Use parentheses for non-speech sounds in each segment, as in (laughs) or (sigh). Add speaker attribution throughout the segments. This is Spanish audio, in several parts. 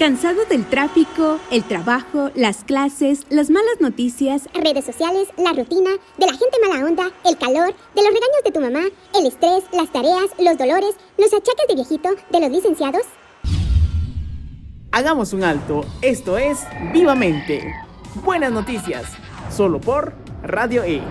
Speaker 1: ¿Cansado del tráfico, el trabajo, las clases, las malas noticias,
Speaker 2: redes sociales, la rutina, de la gente mala onda, el calor, de los regaños de tu mamá, el estrés, las tareas, los dolores, los achaques de viejito, de los licenciados?
Speaker 3: Hagamos un alto. Esto es Vivamente. Buenas noticias. Solo por Radio E.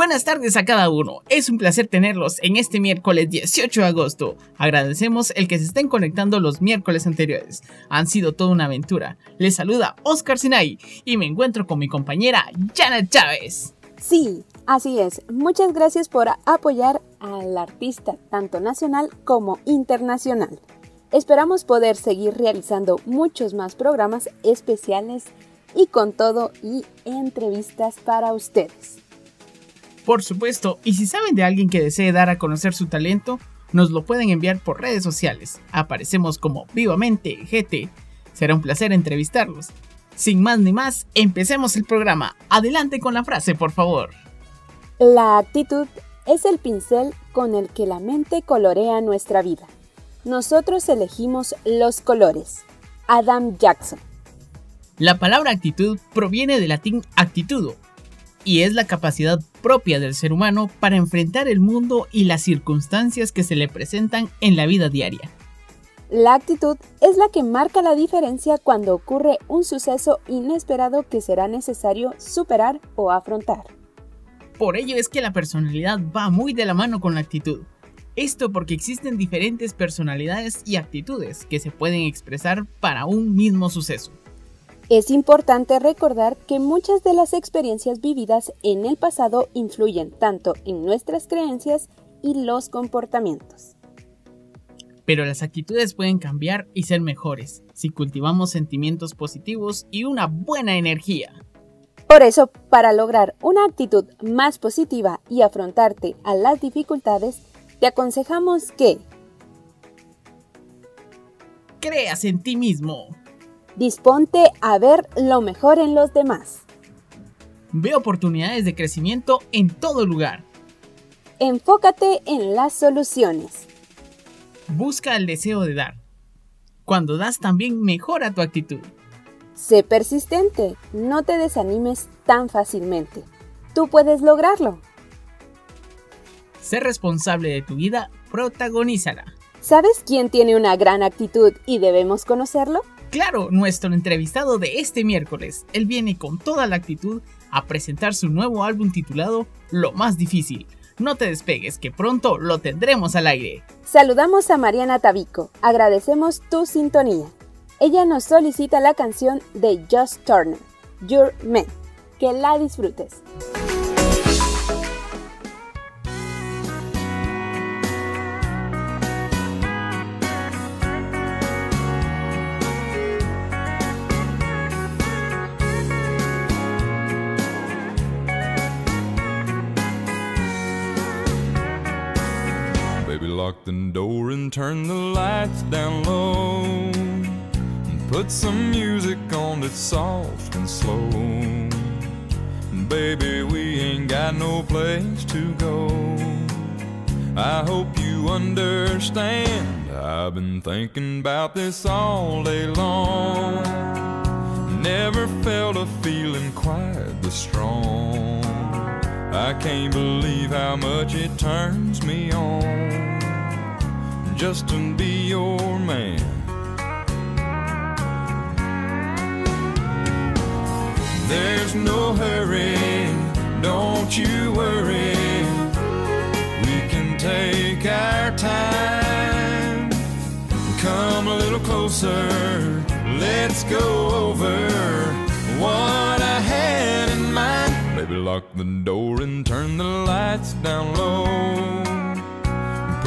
Speaker 3: Buenas tardes a cada uno. Es un placer tenerlos en este miércoles 18 de agosto. Agradecemos el que se estén conectando los miércoles anteriores. Han sido toda una aventura. Les saluda Oscar Sinai y me encuentro con mi compañera Janet Chávez.
Speaker 4: Sí, así es. Muchas gracias por apoyar al artista tanto nacional como internacional. Esperamos poder seguir realizando muchos más programas especiales y con todo y entrevistas para ustedes.
Speaker 3: Por supuesto, y si saben de alguien que desee dar a conocer su talento, nos lo pueden enviar por redes sociales. Aparecemos como Vivamente GT. Será un placer entrevistarlos. Sin más ni más, empecemos el programa. Adelante con la frase, por favor.
Speaker 4: La actitud es el pincel con el que la mente colorea nuestra vida. Nosotros elegimos los colores. Adam Jackson.
Speaker 3: La palabra actitud proviene del latín actitudo, y es la capacidad propia del ser humano para enfrentar el mundo y las circunstancias que se le presentan en la vida diaria.
Speaker 4: La actitud es la que marca la diferencia cuando ocurre un suceso inesperado que será necesario superar o afrontar.
Speaker 3: Por ello es que la personalidad va muy de la mano con la actitud. Esto porque existen diferentes personalidades y actitudes que se pueden expresar para un mismo suceso.
Speaker 4: Es importante recordar que muchas de las experiencias vividas en el pasado influyen tanto en nuestras creencias y los comportamientos.
Speaker 3: Pero las actitudes pueden cambiar y ser mejores si cultivamos sentimientos positivos y una buena energía.
Speaker 4: Por eso, para lograr una actitud más positiva y afrontarte a las dificultades, te aconsejamos que
Speaker 3: creas en ti mismo.
Speaker 4: Disponte a ver lo mejor en los demás.
Speaker 3: Ve oportunidades de crecimiento en todo lugar.
Speaker 4: Enfócate en las soluciones.
Speaker 3: Busca el deseo de dar. Cuando das también mejora tu actitud.
Speaker 4: Sé persistente, no te desanimes tan fácilmente. Tú puedes lograrlo.
Speaker 3: Sé responsable de tu vida, protagonízala.
Speaker 4: ¿Sabes quién tiene una gran actitud y debemos conocerlo?
Speaker 3: Claro, nuestro entrevistado de este miércoles, él viene con toda la actitud a presentar su nuevo álbum titulado Lo más difícil. No te despegues, que pronto lo tendremos al aire.
Speaker 4: Saludamos a Mariana Tabico, agradecemos tu sintonía. Ella nos solicita la canción de Just Turner, Your Man. Que la disfrutes.
Speaker 5: Lock the door and turn the lights down low. And put some music on that's soft and slow. Baby, we ain't got no place to go. I hope you understand. I've been thinking about this all day long. Never felt a feeling quite this strong. I can't believe how much it turns me on just to be your man. There's no hurry, don't you worry. We can take our time. Come a little closer, let's go over what I had in mind. Maybe lock the door and turn the lights down low.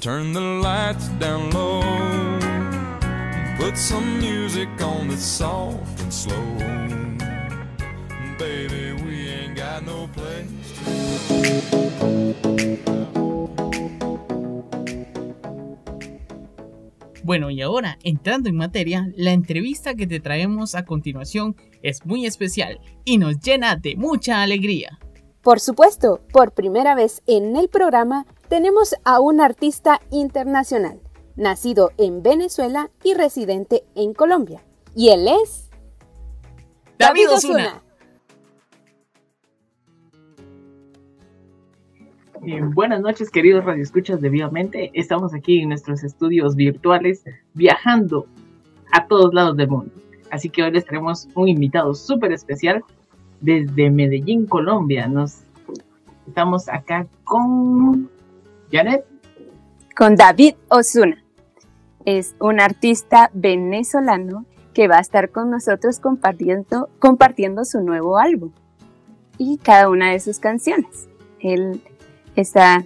Speaker 5: Turn the lights down low. Put some music on that's soft and slow. Baby, we ain't got no place
Speaker 3: Bueno, y ahora, entrando en materia, la entrevista que te traemos a continuación es muy especial y nos llena de mucha alegría.
Speaker 4: Por supuesto, por primera vez en el programa tenemos a un artista internacional, nacido en Venezuela y residente en Colombia. Y él es...
Speaker 3: David Osuna. Eh, buenas noches, queridos radioescuchas de Vivamente. Estamos aquí en nuestros estudios virtuales viajando a todos lados del mundo. Así que hoy les traemos un invitado súper especial desde Medellín, Colombia. Nos estamos acá con Janet.
Speaker 6: con David Osuna. Es un artista venezolano que va a estar con nosotros compartiendo, compartiendo su nuevo álbum y cada una de sus canciones. Él está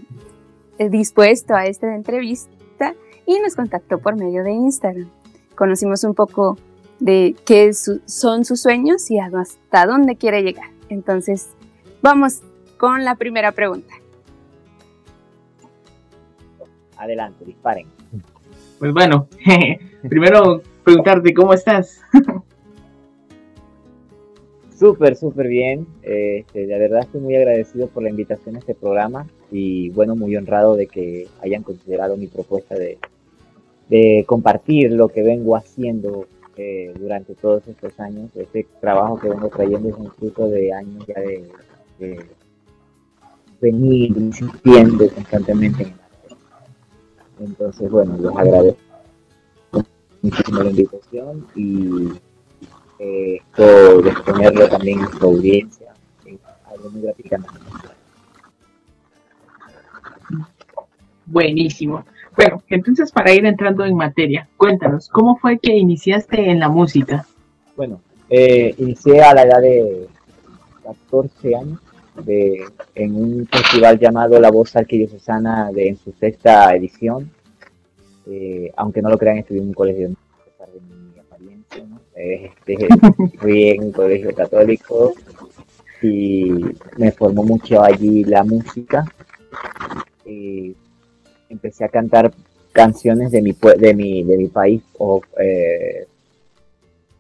Speaker 6: eh, dispuesto a esta entrevista y nos contactó por medio de Instagram. Conocimos un poco de qué su- son sus sueños y hasta dónde quiere llegar. Entonces, vamos con la primera pregunta.
Speaker 7: Adelante, disparen.
Speaker 3: Pues bueno, (laughs) primero preguntarte cómo estás. (laughs)
Speaker 7: Súper, súper bien. Eh, Este, de verdad estoy muy agradecido por la invitación a este programa y bueno, muy honrado de que hayan considerado mi propuesta de, de compartir lo que vengo haciendo eh, durante todos estos años. Este trabajo que vengo trayendo es un fruto de años ya de, venir insistiendo constantemente en arte. Entonces, bueno, les agradezco muchísimo la invitación y eh, esto también a su audiencia es algo muy gratificante.
Speaker 3: Buenísimo. Bueno, entonces para ir entrando en materia, cuéntanos, ¿cómo fue que iniciaste en la música?
Speaker 7: Bueno, eh, inicié a la edad de 14 años de, en un festival llamado La Voz Arquidiocesana de, en su sexta edición. Eh, aunque no lo crean, estudié en un colegio, a pesar de mi apariencia, ¿no? Este, (laughs) fui en un colegio católico y me formó mucho allí la música. Eh, empecé a cantar canciones de mi, de mi, de mi país o eh,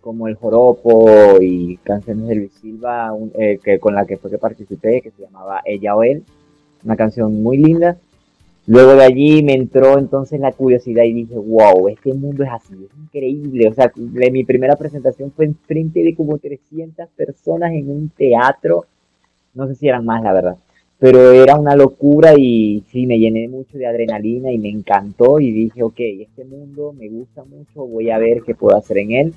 Speaker 7: como el joropo y canciones de Luis Silva, eh, que, con la que fue que participé, que se llamaba Ella o Él, una canción muy linda. Luego de allí me entró entonces la curiosidad y dije, wow, este mundo es así, es increíble. O sea, mi primera presentación fue en frente de como 300 personas en un teatro, no sé si eran más, la verdad, pero era una locura y sí, me llené mucho de adrenalina y me encantó y dije, ok, este mundo me gusta mucho, voy a ver qué puedo hacer en él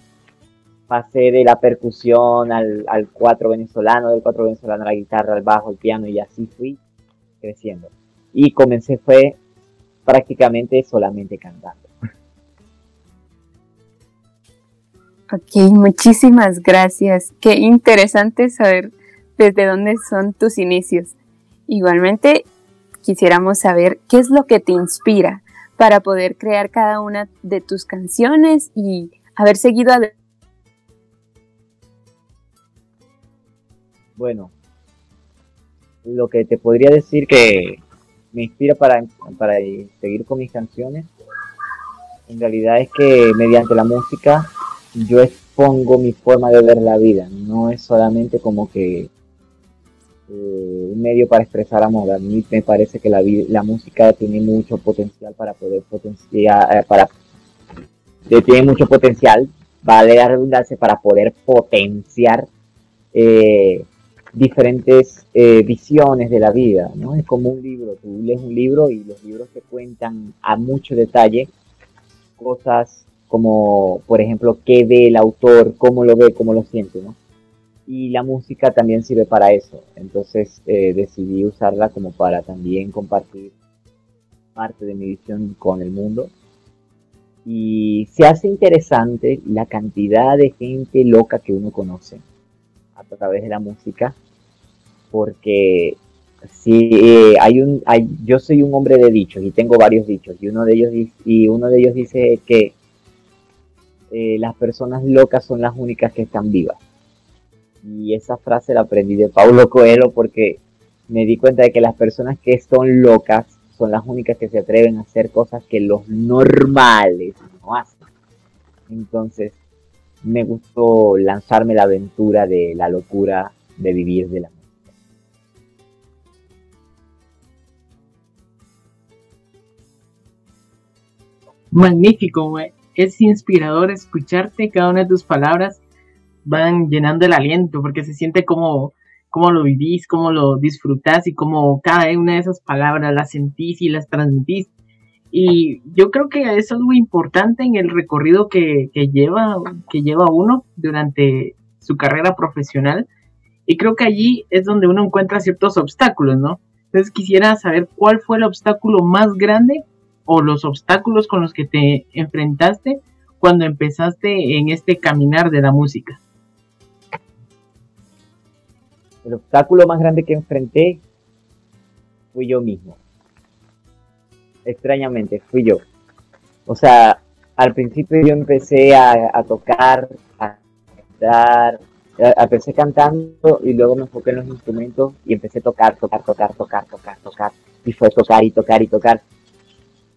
Speaker 7: pasé de la percusión al, al cuatro venezolano, del cuatro venezolano a la guitarra, al bajo, al piano y así fui creciendo. Y comencé fue prácticamente solamente cantando.
Speaker 6: Ok, muchísimas gracias. Qué interesante saber desde dónde son tus inicios. Igualmente, quisiéramos saber qué es lo que te inspira para poder crear cada una de tus canciones y haber seguido adelante.
Speaker 7: Bueno, lo que te podría decir que me inspira para, para seguir con mis canciones, en realidad es que mediante la música yo expongo mi forma de ver la vida, no es solamente como que eh, un medio para expresar amor. A mí me parece que la, la música tiene mucho potencial para poder potenciar, eh, para eh, tiene mucho potencial, vale la redundancia, para poder potenciar eh, diferentes eh, visiones de la vida, ¿no? Es como un libro, tú lees un libro y los libros te cuentan a mucho detalle cosas como, por ejemplo, qué ve el autor, cómo lo ve, cómo lo siente, ¿no? Y la música también sirve para eso, entonces eh, decidí usarla como para también compartir parte de mi visión con el mundo. Y se hace interesante la cantidad de gente loca que uno conoce a través de la música, porque si eh, hay un, hay, yo soy un hombre de dichos y tengo varios dichos y uno de ellos y uno de ellos dice que eh, las personas locas son las únicas que están vivas. Y esa frase la aprendí de Paulo Coelho porque me di cuenta de que las personas que son locas son las únicas que se atreven a hacer cosas que los normales no hacen. Entonces, me gustó lanzarme la aventura de la locura de vivir de la música.
Speaker 3: Magnífico, es inspirador escucharte, cada una de tus palabras van llenando el aliento porque se siente como, como lo vivís, como lo disfrutás y como cada una de esas palabras las sentís y las transmitís. Y yo creo que es algo importante en el recorrido que, lleva, que lleva uno durante su carrera profesional. Y creo que allí es donde uno encuentra ciertos obstáculos, ¿no? Entonces quisiera saber cuál fue el obstáculo más grande o los obstáculos con los que te enfrentaste cuando empezaste en este caminar de la música?
Speaker 7: El obstáculo más grande que enfrenté fui yo mismo. Extrañamente, fui yo. O sea, al principio yo empecé a, tocar, a cantar, empecé cantando y luego me enfoqué en los instrumentos y empecé a tocar, tocar, tocar, tocar, tocar, tocar. Y fue tocar y tocar y tocar.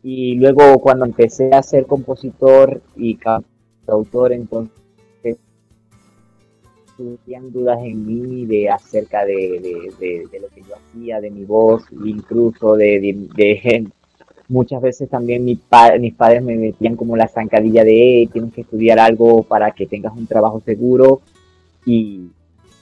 Speaker 7: Y luego cuando empecé a ser compositor y autor, entonces surgían dudas en mí de acerca de, lo que yo hacía, de mi voz, incluso de, de, muchas veces también mi mis padres me metían como la zancadilla de tienes que estudiar algo para que tengas un trabajo seguro y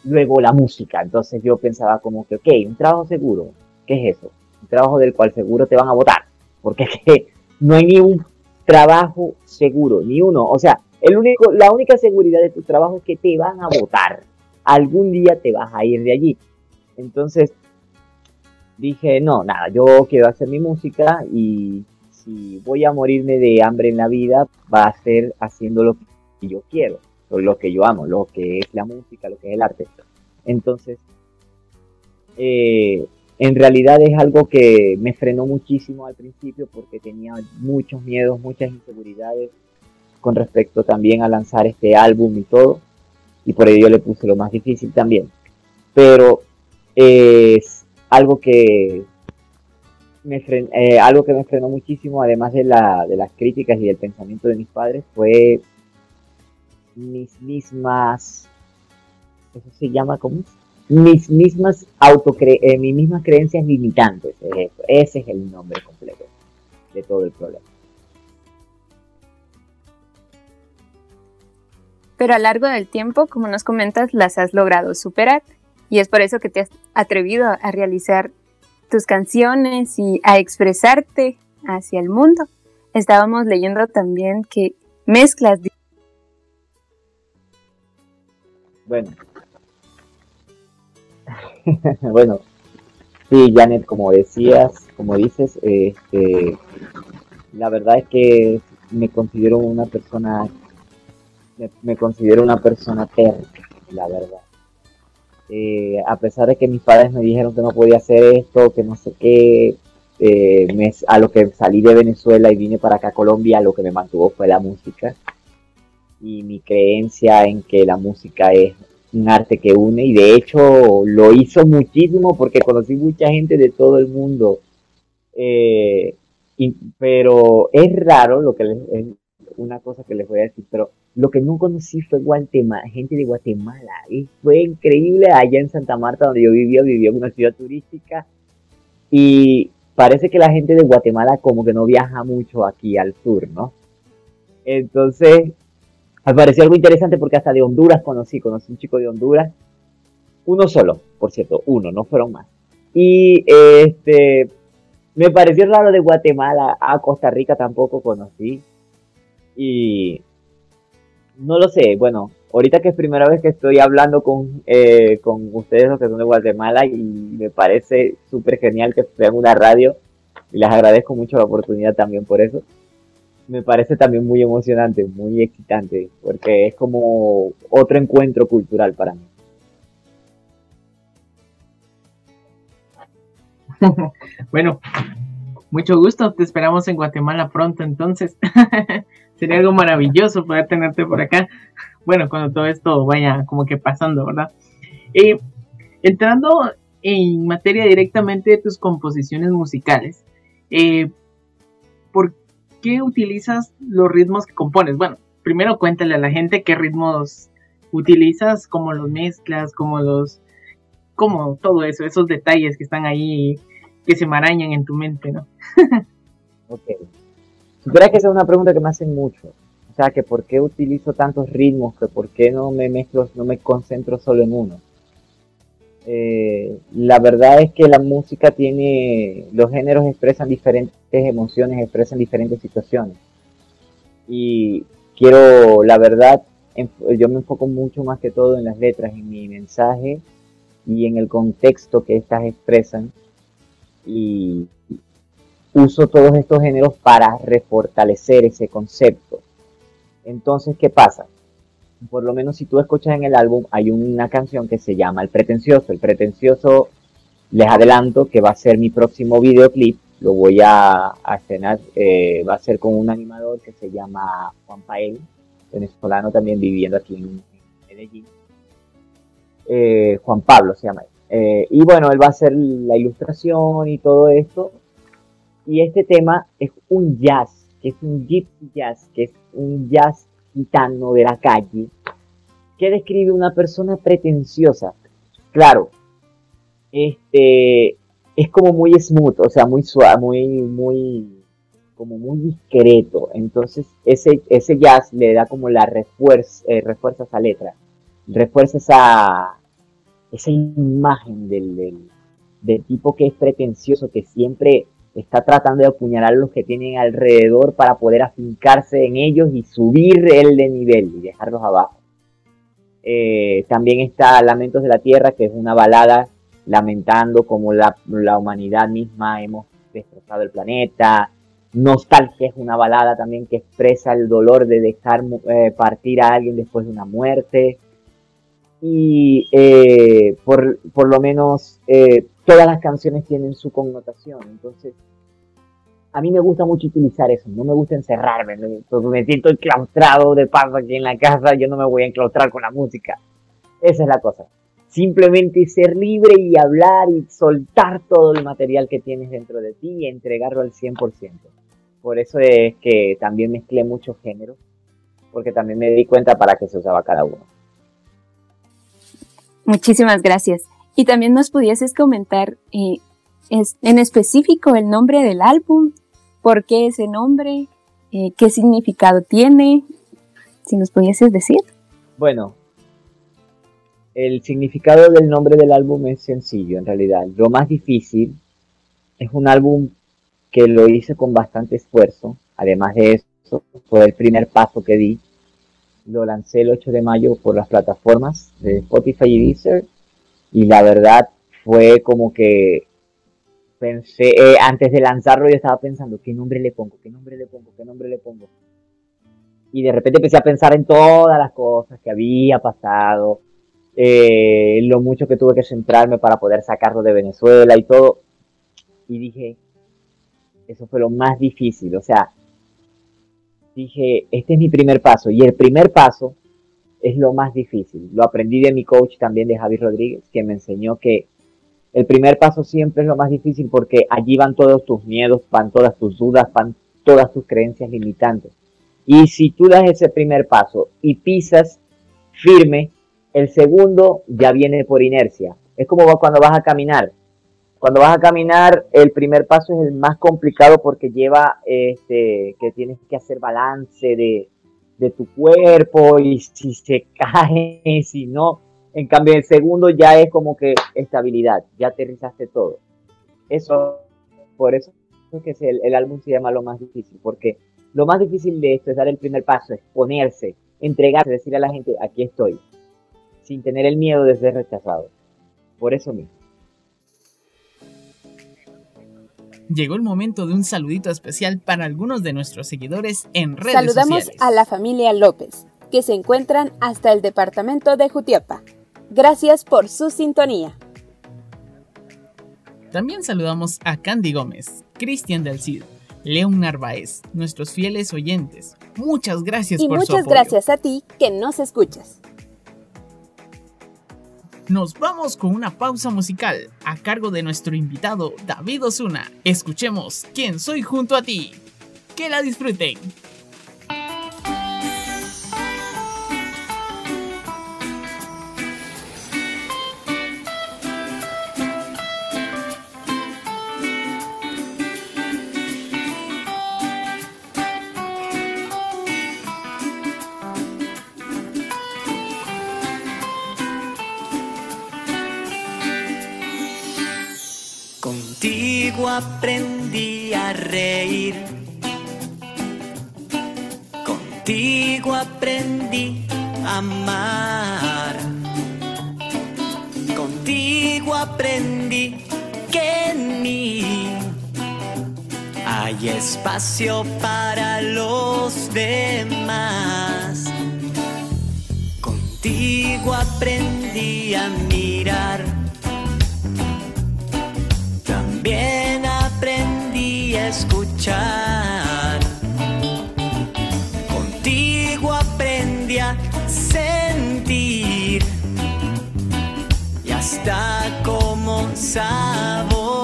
Speaker 7: luego la música. Entonces yo pensaba como que, ok, un trabajo seguro, ¿qué es eso? Un trabajo del cual seguro te van a votar porque es que no hay ni un trabajo seguro, ni uno. O sea, el único, la única seguridad de tu trabajo es que te van a votar. Algún día te vas a ir de allí. Entonces dije, no, nada, yo quiero hacer mi música y si voy a morirme de hambre en la vida, va a ser haciendo lo que yo quiero, lo que yo amo, lo que es la música, lo que es el arte. Entonces, eh, en realidad es algo que me frenó muchísimo al principio porque tenía muchos miedos, muchas inseguridades con respecto también a lanzar este álbum y todo. Y por ello le puse lo más difícil también. Pero es algo que me eh, algo que me frenó muchísimo, además de, la, de las críticas y del pensamiento de mis padres, fue mis mismas, eso se llama como mis mismas autocre eh, mis mismas creencias limitantes. Ese es el nombre completo de todo el problema.
Speaker 6: Pero a lo largo del tiempo, como nos comentas, las has logrado superar. Y es por eso que te has atrevido a realizar tus canciones y a expresarte hacia el mundo. Estábamos leyendo también que mezclas.
Speaker 7: Bueno, (laughs) bueno, sí, Janet, como decías, como dices, este, la verdad es que me considero una persona, me, considero una persona terca, la verdad. Eh, a pesar de que mis padres me dijeron que no podía hacer esto, que no sé qué, eh, a lo que salí de Venezuela y vine para acá a Colombia, lo que me mantuvo fue la música y mi creencia en que la música es un arte que une y de hecho lo hizo muchísimo porque conocí mucha gente de todo el mundo. Eh, pero es raro lo que es una cosa que les voy a decir, pero lo que no conocí fue Guatemala, gente de Guatemala. Y fue increíble allá en Santa Marta donde yo vivía, vivía en una ciudad turística y parece que la gente de Guatemala como que no viaja mucho aquí al sur, ¿no? Entonces me pareció algo interesante porque hasta de Honduras conocí, conocí un chico de Honduras, uno solo, por cierto, uno, no fueron más. Y este, me pareció raro de Guatemala, a Costa Rica tampoco conocí. Y no lo sé, bueno, ahorita que es primera vez que estoy hablando con, eh, con ustedes los que son de Guatemala y me parece súper genial que vean una radio y les agradezco mucho la oportunidad también por eso. Me parece también muy emocionante, muy excitante, porque es como otro encuentro cultural para mí. (laughs)
Speaker 3: bueno, mucho gusto, te esperamos en Guatemala pronto entonces. (laughs) Sería algo maravilloso poder tenerte por acá. Bueno, cuando todo esto vaya como que pasando, ¿verdad? Entrando en materia directamente de tus composiciones musicales, eh, ¿por qué utilizas los ritmos que compones? Bueno, primero cuéntale a la gente qué ritmos utilizas, cómo los mezclas, cómo los, como todo eso, esos detalles que están ahí, que se marañan en tu mente, ¿no? (laughs)
Speaker 7: ok. Supiera que esa es una pregunta que me hacen mucho. O sea, que por qué utilizo tantos ritmos, que por qué no me mezclo, no me concentro solo en uno. Eh, la verdad es que la música tiene, los géneros expresan diferentes emociones, expresan diferentes situaciones. Y quiero, la verdad, yo me enfoco mucho más que todo en las letras, en mi mensaje y en el contexto que estas expresan. Y uso todos estos géneros para refortalecer ese concepto. Entonces, ¿qué pasa? Por lo menos si tú escuchas en el álbum, hay una canción que se llama El Pretencioso. El Pretencioso, les adelanto que va a ser mi próximo videoclip. Lo voy a, estrenar, eh, va a ser con un animador que se llama Juan Pael, venezolano también viviendo aquí en Medellín. Eh, Juan Pablo se llama él. Eh, y bueno, él va a hacer la ilustración y todo esto. Y este tema es un jazz, que es un gypsy jazz, que es un jazz gitano de la calle, que describe una persona pretenciosa. Claro, este es como muy smooth, o sea, muy suave, muy, muy, como muy discreto. Entonces, ese, ese jazz le da como la refuerza, eh, refuerza esa letra, refuerza esa, esa imagen del, del, tipo que es pretencioso, que siempre está tratando de apuñalar a los que tienen alrededor para poder afincarse en ellos y subir el de nivel y dejarlos abajo. Eh, también está Lamentos de la Tierra, que es una balada lamentando como la, humanidad misma hemos destrozado el planeta. Nostalgia es una balada también que expresa el dolor de dejar eh, partir a alguien después de una muerte. Y eh, por, por, lo menos todas las canciones tienen su connotación. Entonces, a mí me gusta mucho utilizar eso, no me gusta encerrarme, me siento enclaustrado de paso aquí en la casa, yo no me voy a enclaustrar con la música. Esa es la cosa. Simplemente ser libre y hablar y soltar todo el material que tienes dentro de ti y entregarlo al 100%. Por eso es que también mezclé muchos géneros, porque también me di cuenta para qué se usaba cada uno.
Speaker 6: Muchísimas gracias. Y también nos pudieses comentar eh, en específico el nombre del álbum, por qué ese nombre, eh, qué significado tiene, si nos pudieses decir.
Speaker 7: Bueno, el significado del nombre del álbum es sencillo en realidad. Lo más difícil es un álbum que lo hice con bastante esfuerzo. Además de eso, fue el primer paso que di. Lo lancé el 8 de mayo por las plataformas de Spotify y Deezer y la verdad fue como que pensé, eh, antes de lanzarlo yo estaba pensando, ¿qué nombre le pongo? ¿Qué nombre le pongo? ¿Qué nombre le pongo? Y de repente empecé a pensar en todas las cosas que había pasado, eh, lo mucho que tuve que centrarme para poder sacarlo de Venezuela y todo. Y dije, eso fue lo más difícil, o sea, dije, este es mi primer paso. Y el primer paso es lo más difícil. Lo aprendí de mi coach también, de Javi Rodríguez, que me enseñó que el primer paso siempre es lo más difícil porque allí van todos tus miedos, van todas tus dudas, van todas tus creencias limitantes. Y si tú das ese primer paso y pisas firme, el segundo ya viene por inercia. Es como cuando vas a caminar. Cuando vas a caminar, el primer paso es el más complicado porque lleva este, que tienes que hacer balance de, tu cuerpo y si se (laughs) cae, si no. En cambio, el segundo ya es como que estabilidad, ya aterrizaste todo. Eso, por eso es que el, álbum se llama lo más difícil, porque lo más difícil de esto es dar el primer paso, es ponerse, entregarse, decirle a la gente, aquí estoy, sin tener el miedo de ser rechazado. Por eso mismo.
Speaker 3: Llegó el momento de un saludito especial para algunos de nuestros seguidores en redes
Speaker 4: Saludamos
Speaker 3: sociales.
Speaker 4: a la familia López, que se encuentran hasta el departamento de Jutiapa. Gracias por su sintonía.
Speaker 3: También saludamos a Candy Gómez, Cristian del Cid, León Narváez, nuestros fieles oyentes. Muchas gracias
Speaker 4: Y
Speaker 3: por su
Speaker 4: muchas
Speaker 3: apoyo.
Speaker 4: gracias a ti que nos escuchas.
Speaker 3: Nos vamos con una pausa musical a cargo de nuestro invitado David Osuna. Escuchemos ¿Quién soy junto a ti? Que la disfruten.
Speaker 8: Aprendí a reír. Contigo aprendí a amar. Contigo aprendí que en mí hay espacio para los demás. Contigo aprendí a mirar. Contigo aprendí a sentir. Y hasta cómo saborear.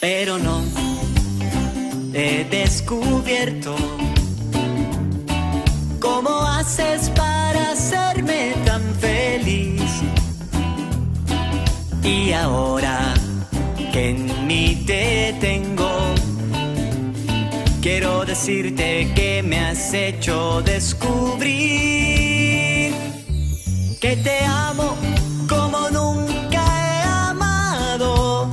Speaker 8: Pero no he descubierto cómo haces para hacerme tan feliz. Y ahora decirte que me has hecho descubrir que te amo como nunca he amado.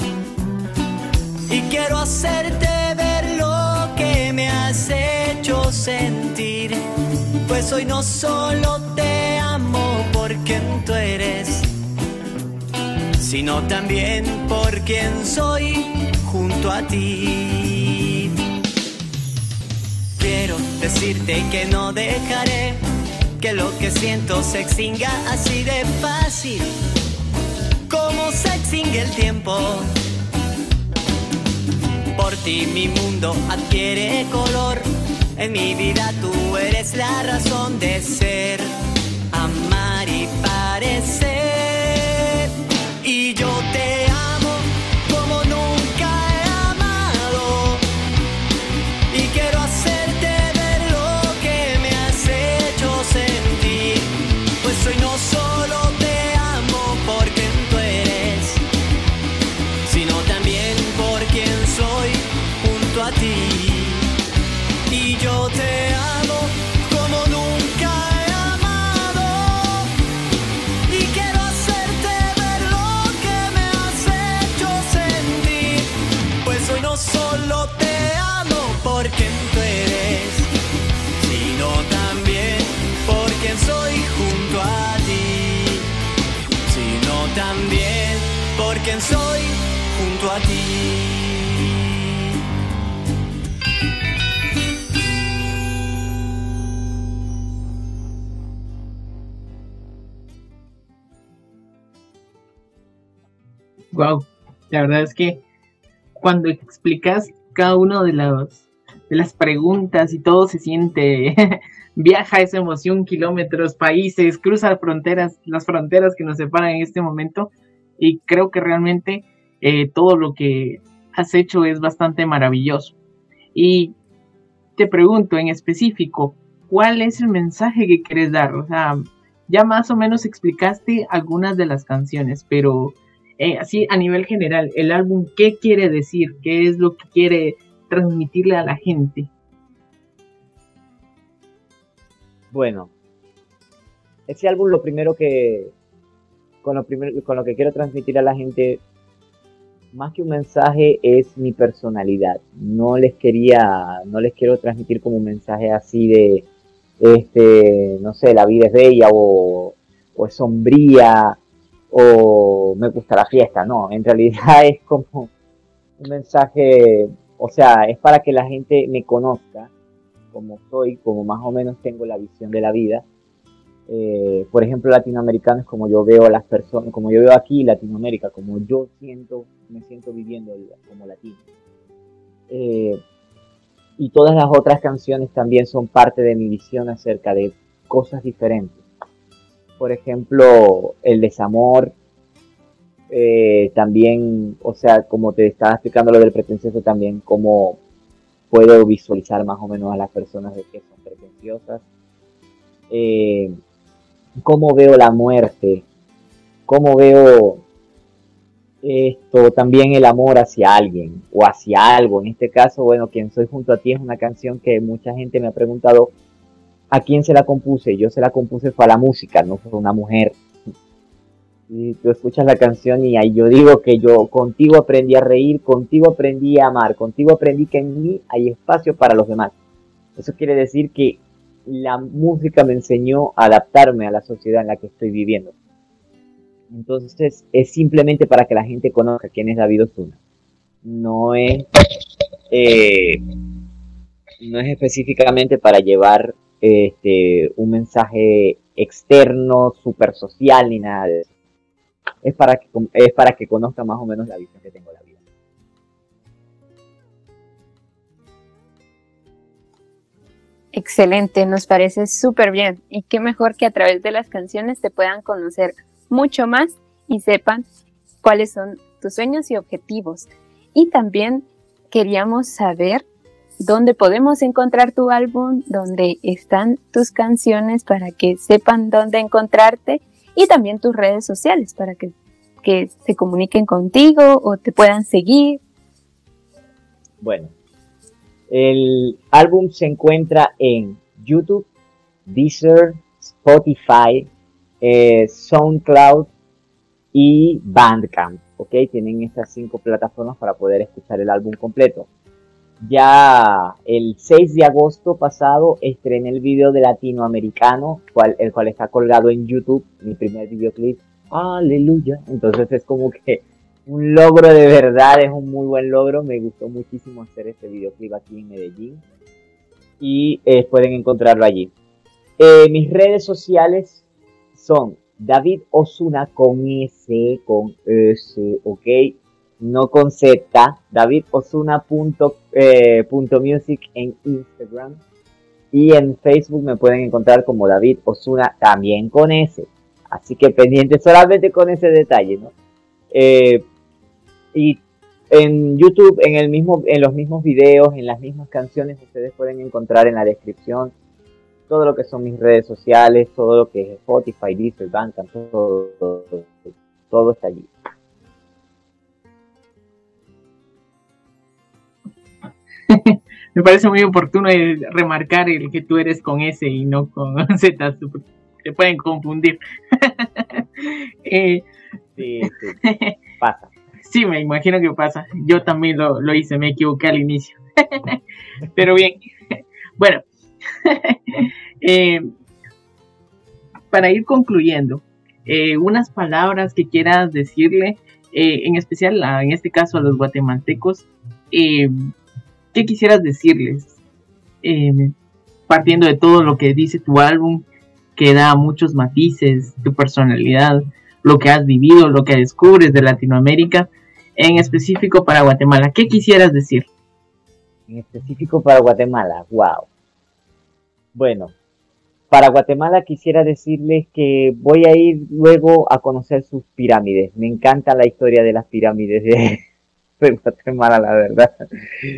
Speaker 8: Y quiero hacerte ver lo que me has hecho sentir. Pues hoy no solo te amo por quien tú eres sino también por quien soy junto a ti. Decirte que no dejaré que lo que siento se extinga así de fácil, como se extingue el tiempo. Por ti mi mundo adquiere color, en mi vida tú eres la razón de ser, amar y parecer. Y yo te por quien soy junto a ti.
Speaker 3: Wow, la verdad es que cuando explicas cada uno de los de las preguntas y todo se siente (laughs) viaja esa emoción kilómetros, países, cruza fronteras, las fronteras que nos separan en este momento y creo que realmente eh, todo lo que has hecho es bastante maravilloso. Y te pregunto en específico, ¿cuál es el mensaje que quieres dar? O sea, ya más o menos explicaste algunas de las canciones, pero eh, así a nivel general, el álbum, ¿qué quiere decir? ¿Qué es lo que quiere transmitirle a la gente?
Speaker 7: Bueno, ese álbum lo primero que con lo primero con lo que quiero transmitir a la gente más que un mensaje es mi personalidad. No les quería no les quiero transmitir como un mensaje así de este, no sé, la vida es bella o, o es sombría o me gusta la fiesta, no, en realidad (laughs) es como un mensaje, o sea, es para que la gente me conozca como soy, como más o menos tengo la visión de la vida. Eh, por ejemplo, latinoamericanos, como yo veo las personas, como yo veo aquí Latinoamérica, como yo siento, me siento viviendo como latino. Eh, y todas las otras canciones también son parte de mi visión acerca de cosas diferentes. Por ejemplo, el desamor, eh, también, o sea, como te estaba explicando lo del pretencioso, también como puedo visualizar más o menos a las personas de que son pretenciosas. Eh, cómo veo la muerte, cómo veo esto, también el amor hacia alguien o hacia algo. En este caso, bueno, quien soy junto a ti es una canción que mucha gente me ha preguntado a quién se la compuse. Yo se la compuse fue a la música, no fue una mujer. Y tú escuchas la canción y ahí yo digo que yo contigo aprendí a reír, contigo aprendí a amar, contigo aprendí que en mí hay espacio para los demás. Eso quiere decir que la música me enseñó a adaptarme a la sociedad en la que estoy viviendo. Entonces es simplemente para que la gente conozca quién es David Osuna. No es, eh, no es específicamente para llevar este, un mensaje externo, super social ni nada. Es para que, es para que conozca más o menos la visión que tengo la
Speaker 6: Excelente, nos parece súper bien. Y qué mejor que a través de las canciones te puedan conocer mucho más y sepan cuáles son tus sueños y objetivos. Y también queríamos saber dónde podemos encontrar tu álbum, dónde están tus canciones para que sepan dónde encontrarte y también tus redes sociales para que, que se comuniquen contigo o te puedan seguir.
Speaker 7: Bueno, el álbum se encuentra en YouTube, Deezer, Spotify, eh, SoundCloud y Bandcamp. ¿ok? Tienen estas cinco plataformas para poder escuchar el álbum completo. Ya el 6 de agosto pasado estrené el video de latinoamericano, cual, el cual está colgado en YouTube, mi primer videoclip. Aleluya. Entonces es como que un logro de verdad, es un muy buen logro. Me gustó muchísimo hacer este videoclip aquí en Medellín. Y eh, pueden encontrarlo allí. Eh, mis redes sociales son David Osuna con S, con S, ok, no con Z, davidosuna.music eh, en Instagram y en Facebook me pueden encontrar como David Osuna también con S. Así que pendiente solamente con ese detalle, ¿no? Y en YouTube, en, el mismo, en los mismos videos, en las mismas canciones, ustedes pueden encontrar en la descripción todo lo que son mis redes sociales, todo lo que es Spotify, Deezer, Bandcamp, todo, todo, todo está allí. (laughs)
Speaker 3: Me parece muy oportuno remarcar el que tú eres con S y no con (laughs) Z. Te pueden confundir. (laughs) eh,
Speaker 7: sí, sí, pasa.
Speaker 3: Sí, me imagino que pasa. Yo también lo, lo hice, me equivoqué al inicio. (laughs) Pero bien, (laughs) bueno, (laughs) eh, para ir concluyendo, eh, unas palabras que quieras decirle, eh, en especial en este caso a los guatemaltecos, ¿qué quisieras decirles? partiendo de todo lo que dice tu álbum, que da muchos matices, tu personalidad, lo que has vivido, lo que descubres de Latinoamérica, en específico para Guatemala. ¿Qué quisieras decir?
Speaker 7: En específico para Guatemala, wow. Bueno, para Guatemala quisiera decirles que voy a ir luego a conocer sus pirámides. Me encanta la historia de las pirámides (laughs) de, Guatemala, la verdad.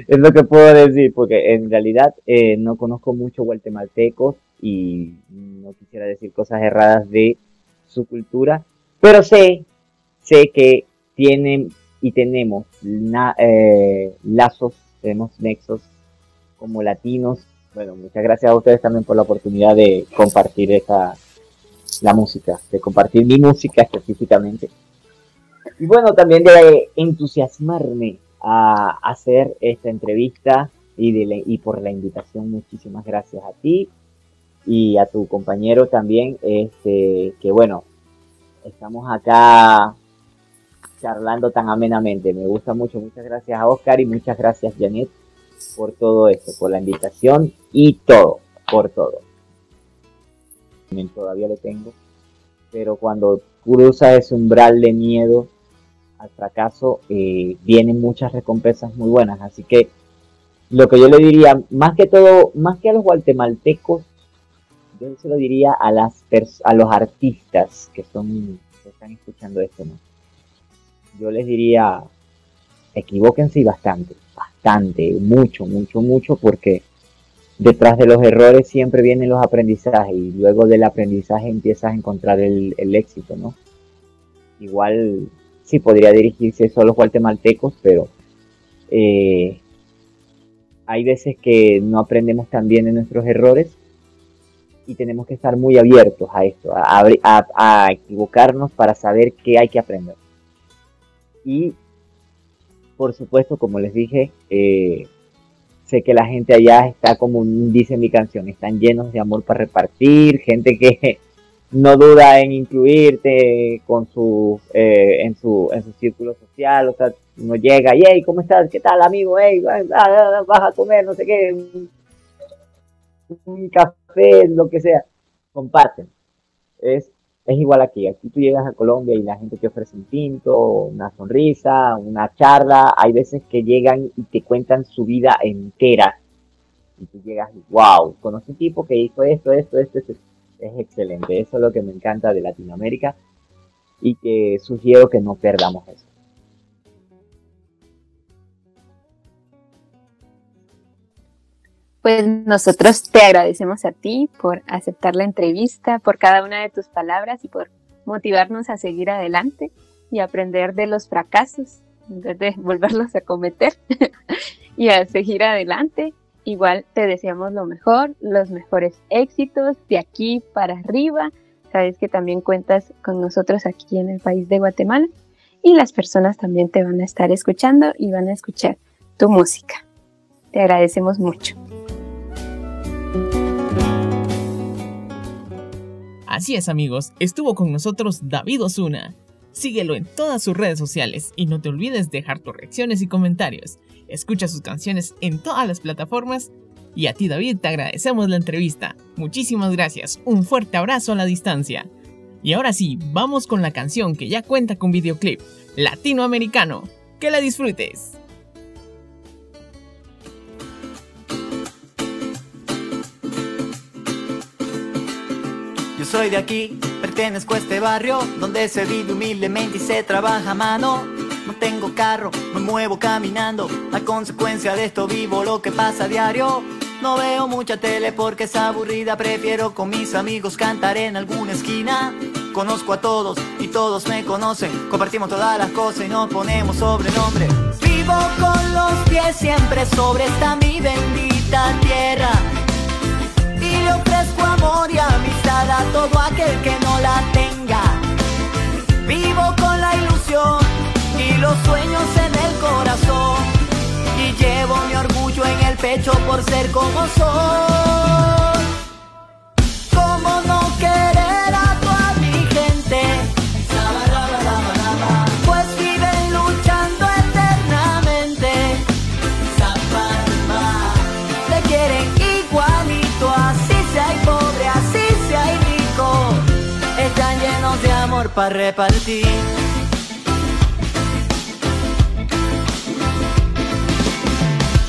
Speaker 7: Es lo que puedo decir, porque en realidad eh, no conozco mucho guatemaltecos y no quisiera decir cosas erradas de su cultura, pero sé, sé que tienen y tenemos eh, lazos, tenemos nexos como latinos bueno, muchas gracias a ustedes también por la oportunidad de compartir esta, la música, de compartir mi música específicamente. Y bueno, también de entusiasmarme a hacer esta entrevista y, de y por la invitación, muchísimas gracias a ti y a tu compañero también, este, que bueno, estamos acá charlando tan amenamente. Me gusta mucho. Muchas gracias a Oscar y muchas gracias Janet por todo esto, por la invitación y todo, por todo. Todavía lo tengo, pero cuando cruza ese umbral de miedo al fracaso, eh, vienen muchas recompensas muy buenas. Así que lo que yo le diría, más que todo, más que a los guatemaltecos, yo se lo diría a las a los artistas que son están escuchando esto, ¿no? Yo les diría, equivóquense bastante, bastante, mucho, mucho, mucho, porque detrás de los errores siempre vienen los aprendizajes y luego del aprendizaje empiezas a encontrar el, éxito, ¿no? Igual sí podría dirigirse solo a los guatemaltecos, pero eh, hay veces que no aprendemos tan bien de nuestros errores y tenemos que estar muy abiertos a esto, a, equivocarnos para saber qué hay que aprender. Y por supuesto, como les dije, eh, sé que la gente allá está como dice mi canción, están llenos de amor para repartir, gente que (laughs) no duda en incluirte con su, eh, en su, en su círculo social, o sea, uno llega y, hey, ¿cómo estás? ¿Qué tal, amigo? Hey, vas a comer, no sé qué, un café, lo que sea, comparten. Es, es igual aquí, aquí tú llegas a Colombia y la gente te ofrece un tinto, una sonrisa, una charla, hay veces que llegan y te cuentan su vida entera. Y tú llegas y, wow, conocí un tipo que hizo esto, esto, esto, esto es excelente. Eso es lo que me encanta de Latinoamérica y que sugiero que no perdamos eso.
Speaker 6: Pues nosotros te agradecemos a ti por aceptar la entrevista, por cada una de tus palabras y por motivarnos a seguir adelante y aprender de los fracasos en vez de volverlos a cometer (laughs) y a seguir adelante Igual te deseamos lo mejor, los mejores éxitos de aquí para arriba. Sabes que también cuentas con nosotros aquí en el país de Guatemala y las personas también te van a estar escuchando y van a escuchar tu música. Te agradecemos mucho.
Speaker 3: Así es amigos, estuvo con nosotros David Osuna. Síguelo en todas sus redes sociales y no te olvides dejar tus reacciones y comentarios. Escucha sus canciones en todas las plataformas. Y a ti David te agradecemos la entrevista. Muchísimas gracias. Un fuerte abrazo a la distancia. Y ahora sí, vamos con la canción que ya cuenta con videoclip latinoamericano. Que la disfrutes.
Speaker 8: Soy de aquí, pertenezco a este barrio donde se vive humildemente y se trabaja a mano no tengo carro, me muevo caminando. A consecuencia de esto vivo lo que pasa a diario. No veo mucha tele porque es aburrida, prefiero con mis amigos cantar en alguna esquina. Conozco a todos y todos me conocen, compartimos todas las cosas y nos ponemos sobrenombre. Vivo con los pies siempre sobre esta mi bendita tierra. Y y amistad a todo aquel que no la tenga. Vivo con la ilusión y los sueños en el corazón. Y llevo mi orgullo en el pecho por ser como soy. Para repartir.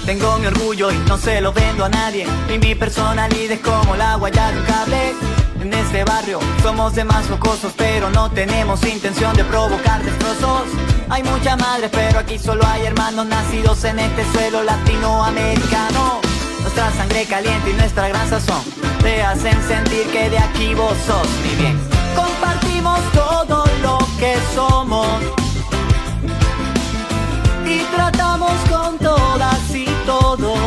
Speaker 8: Tengo mi orgullo y no se lo vendo a nadie. Y mi personalidad es como la guaya de un cable. En este barrio somos demás jocosos, pero no tenemos intención de provocar destrozos. Hay muchas madres, pero aquí solo hay hermanos nacidos en este suelo latinoamericano. Nuestra sangre caliente y nuestra gran sazón te hacen sentir que de aquí vos sos mi bien. Compartimos todo que somos y tratamos con todas y todos.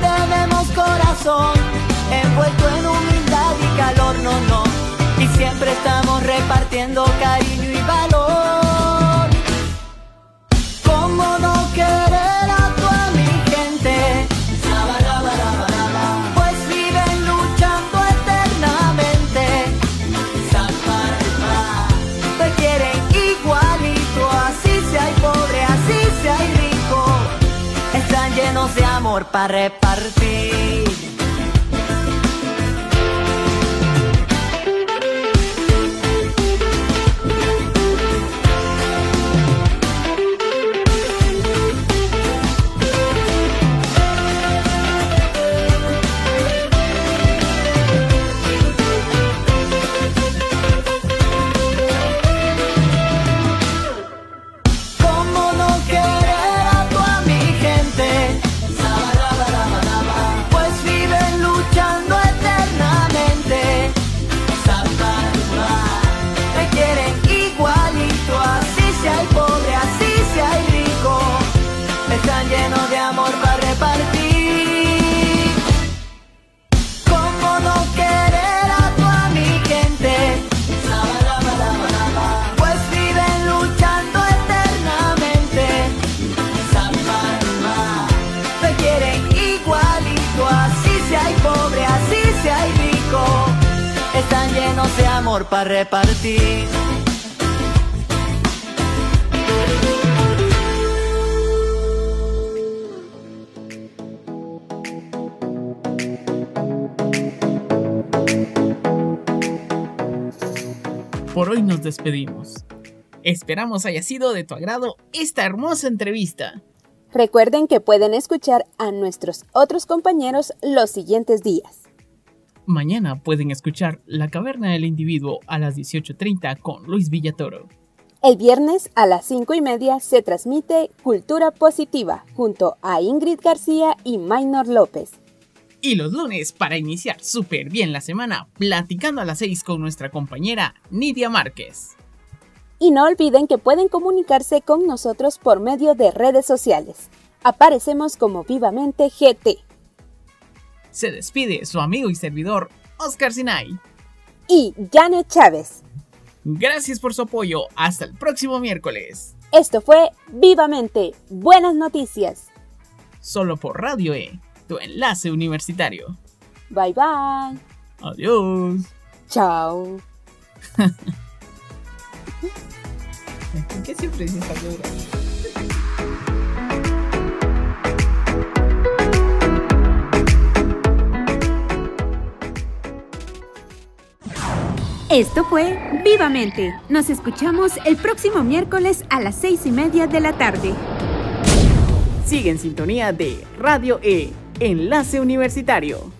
Speaker 8: Tenemos corazón envuelto en humildad y calor, no, no. Y siempre estamos repartiendo cariño de amor para repartir. Amor para repartir.
Speaker 3: Por hoy nos despedimos. Esperamos haya sido de tu agrado esta hermosa entrevista.
Speaker 4: Recuerden que pueden escuchar a nuestros otros compañeros los siguientes días.
Speaker 3: Mañana pueden escuchar La Caverna del Individuo a las 18.30 con Luis Villatoro.
Speaker 4: El viernes a las 5 y media se transmite Cultura Positiva junto a Ingrid García y Maynor López.
Speaker 3: Y los lunes, para iniciar súper bien la semana, platicando a las 6 con nuestra compañera Nidia Márquez.
Speaker 4: Y no olviden que pueden comunicarse con nosotros por medio de redes sociales. Aparecemos como Vivamente GT.
Speaker 3: Se despide su amigo y servidor, Oscar Sinai.
Speaker 4: Y Janet Chávez.
Speaker 3: Gracias por su apoyo. Hasta el próximo miércoles.
Speaker 4: Esto fue Vivamente. Buenas noticias.
Speaker 3: Solo por Radio E, tu enlace universitario.
Speaker 4: Bye bye.
Speaker 3: Adiós.
Speaker 4: Chao. (laughs)
Speaker 3: ¿Por qué siempre dices
Speaker 1: Esto fue Vivamente. Nos escuchamos el próximo miércoles a las seis y media de la tarde.
Speaker 3: Sigue en sintonía de Radio E, enlace universitario.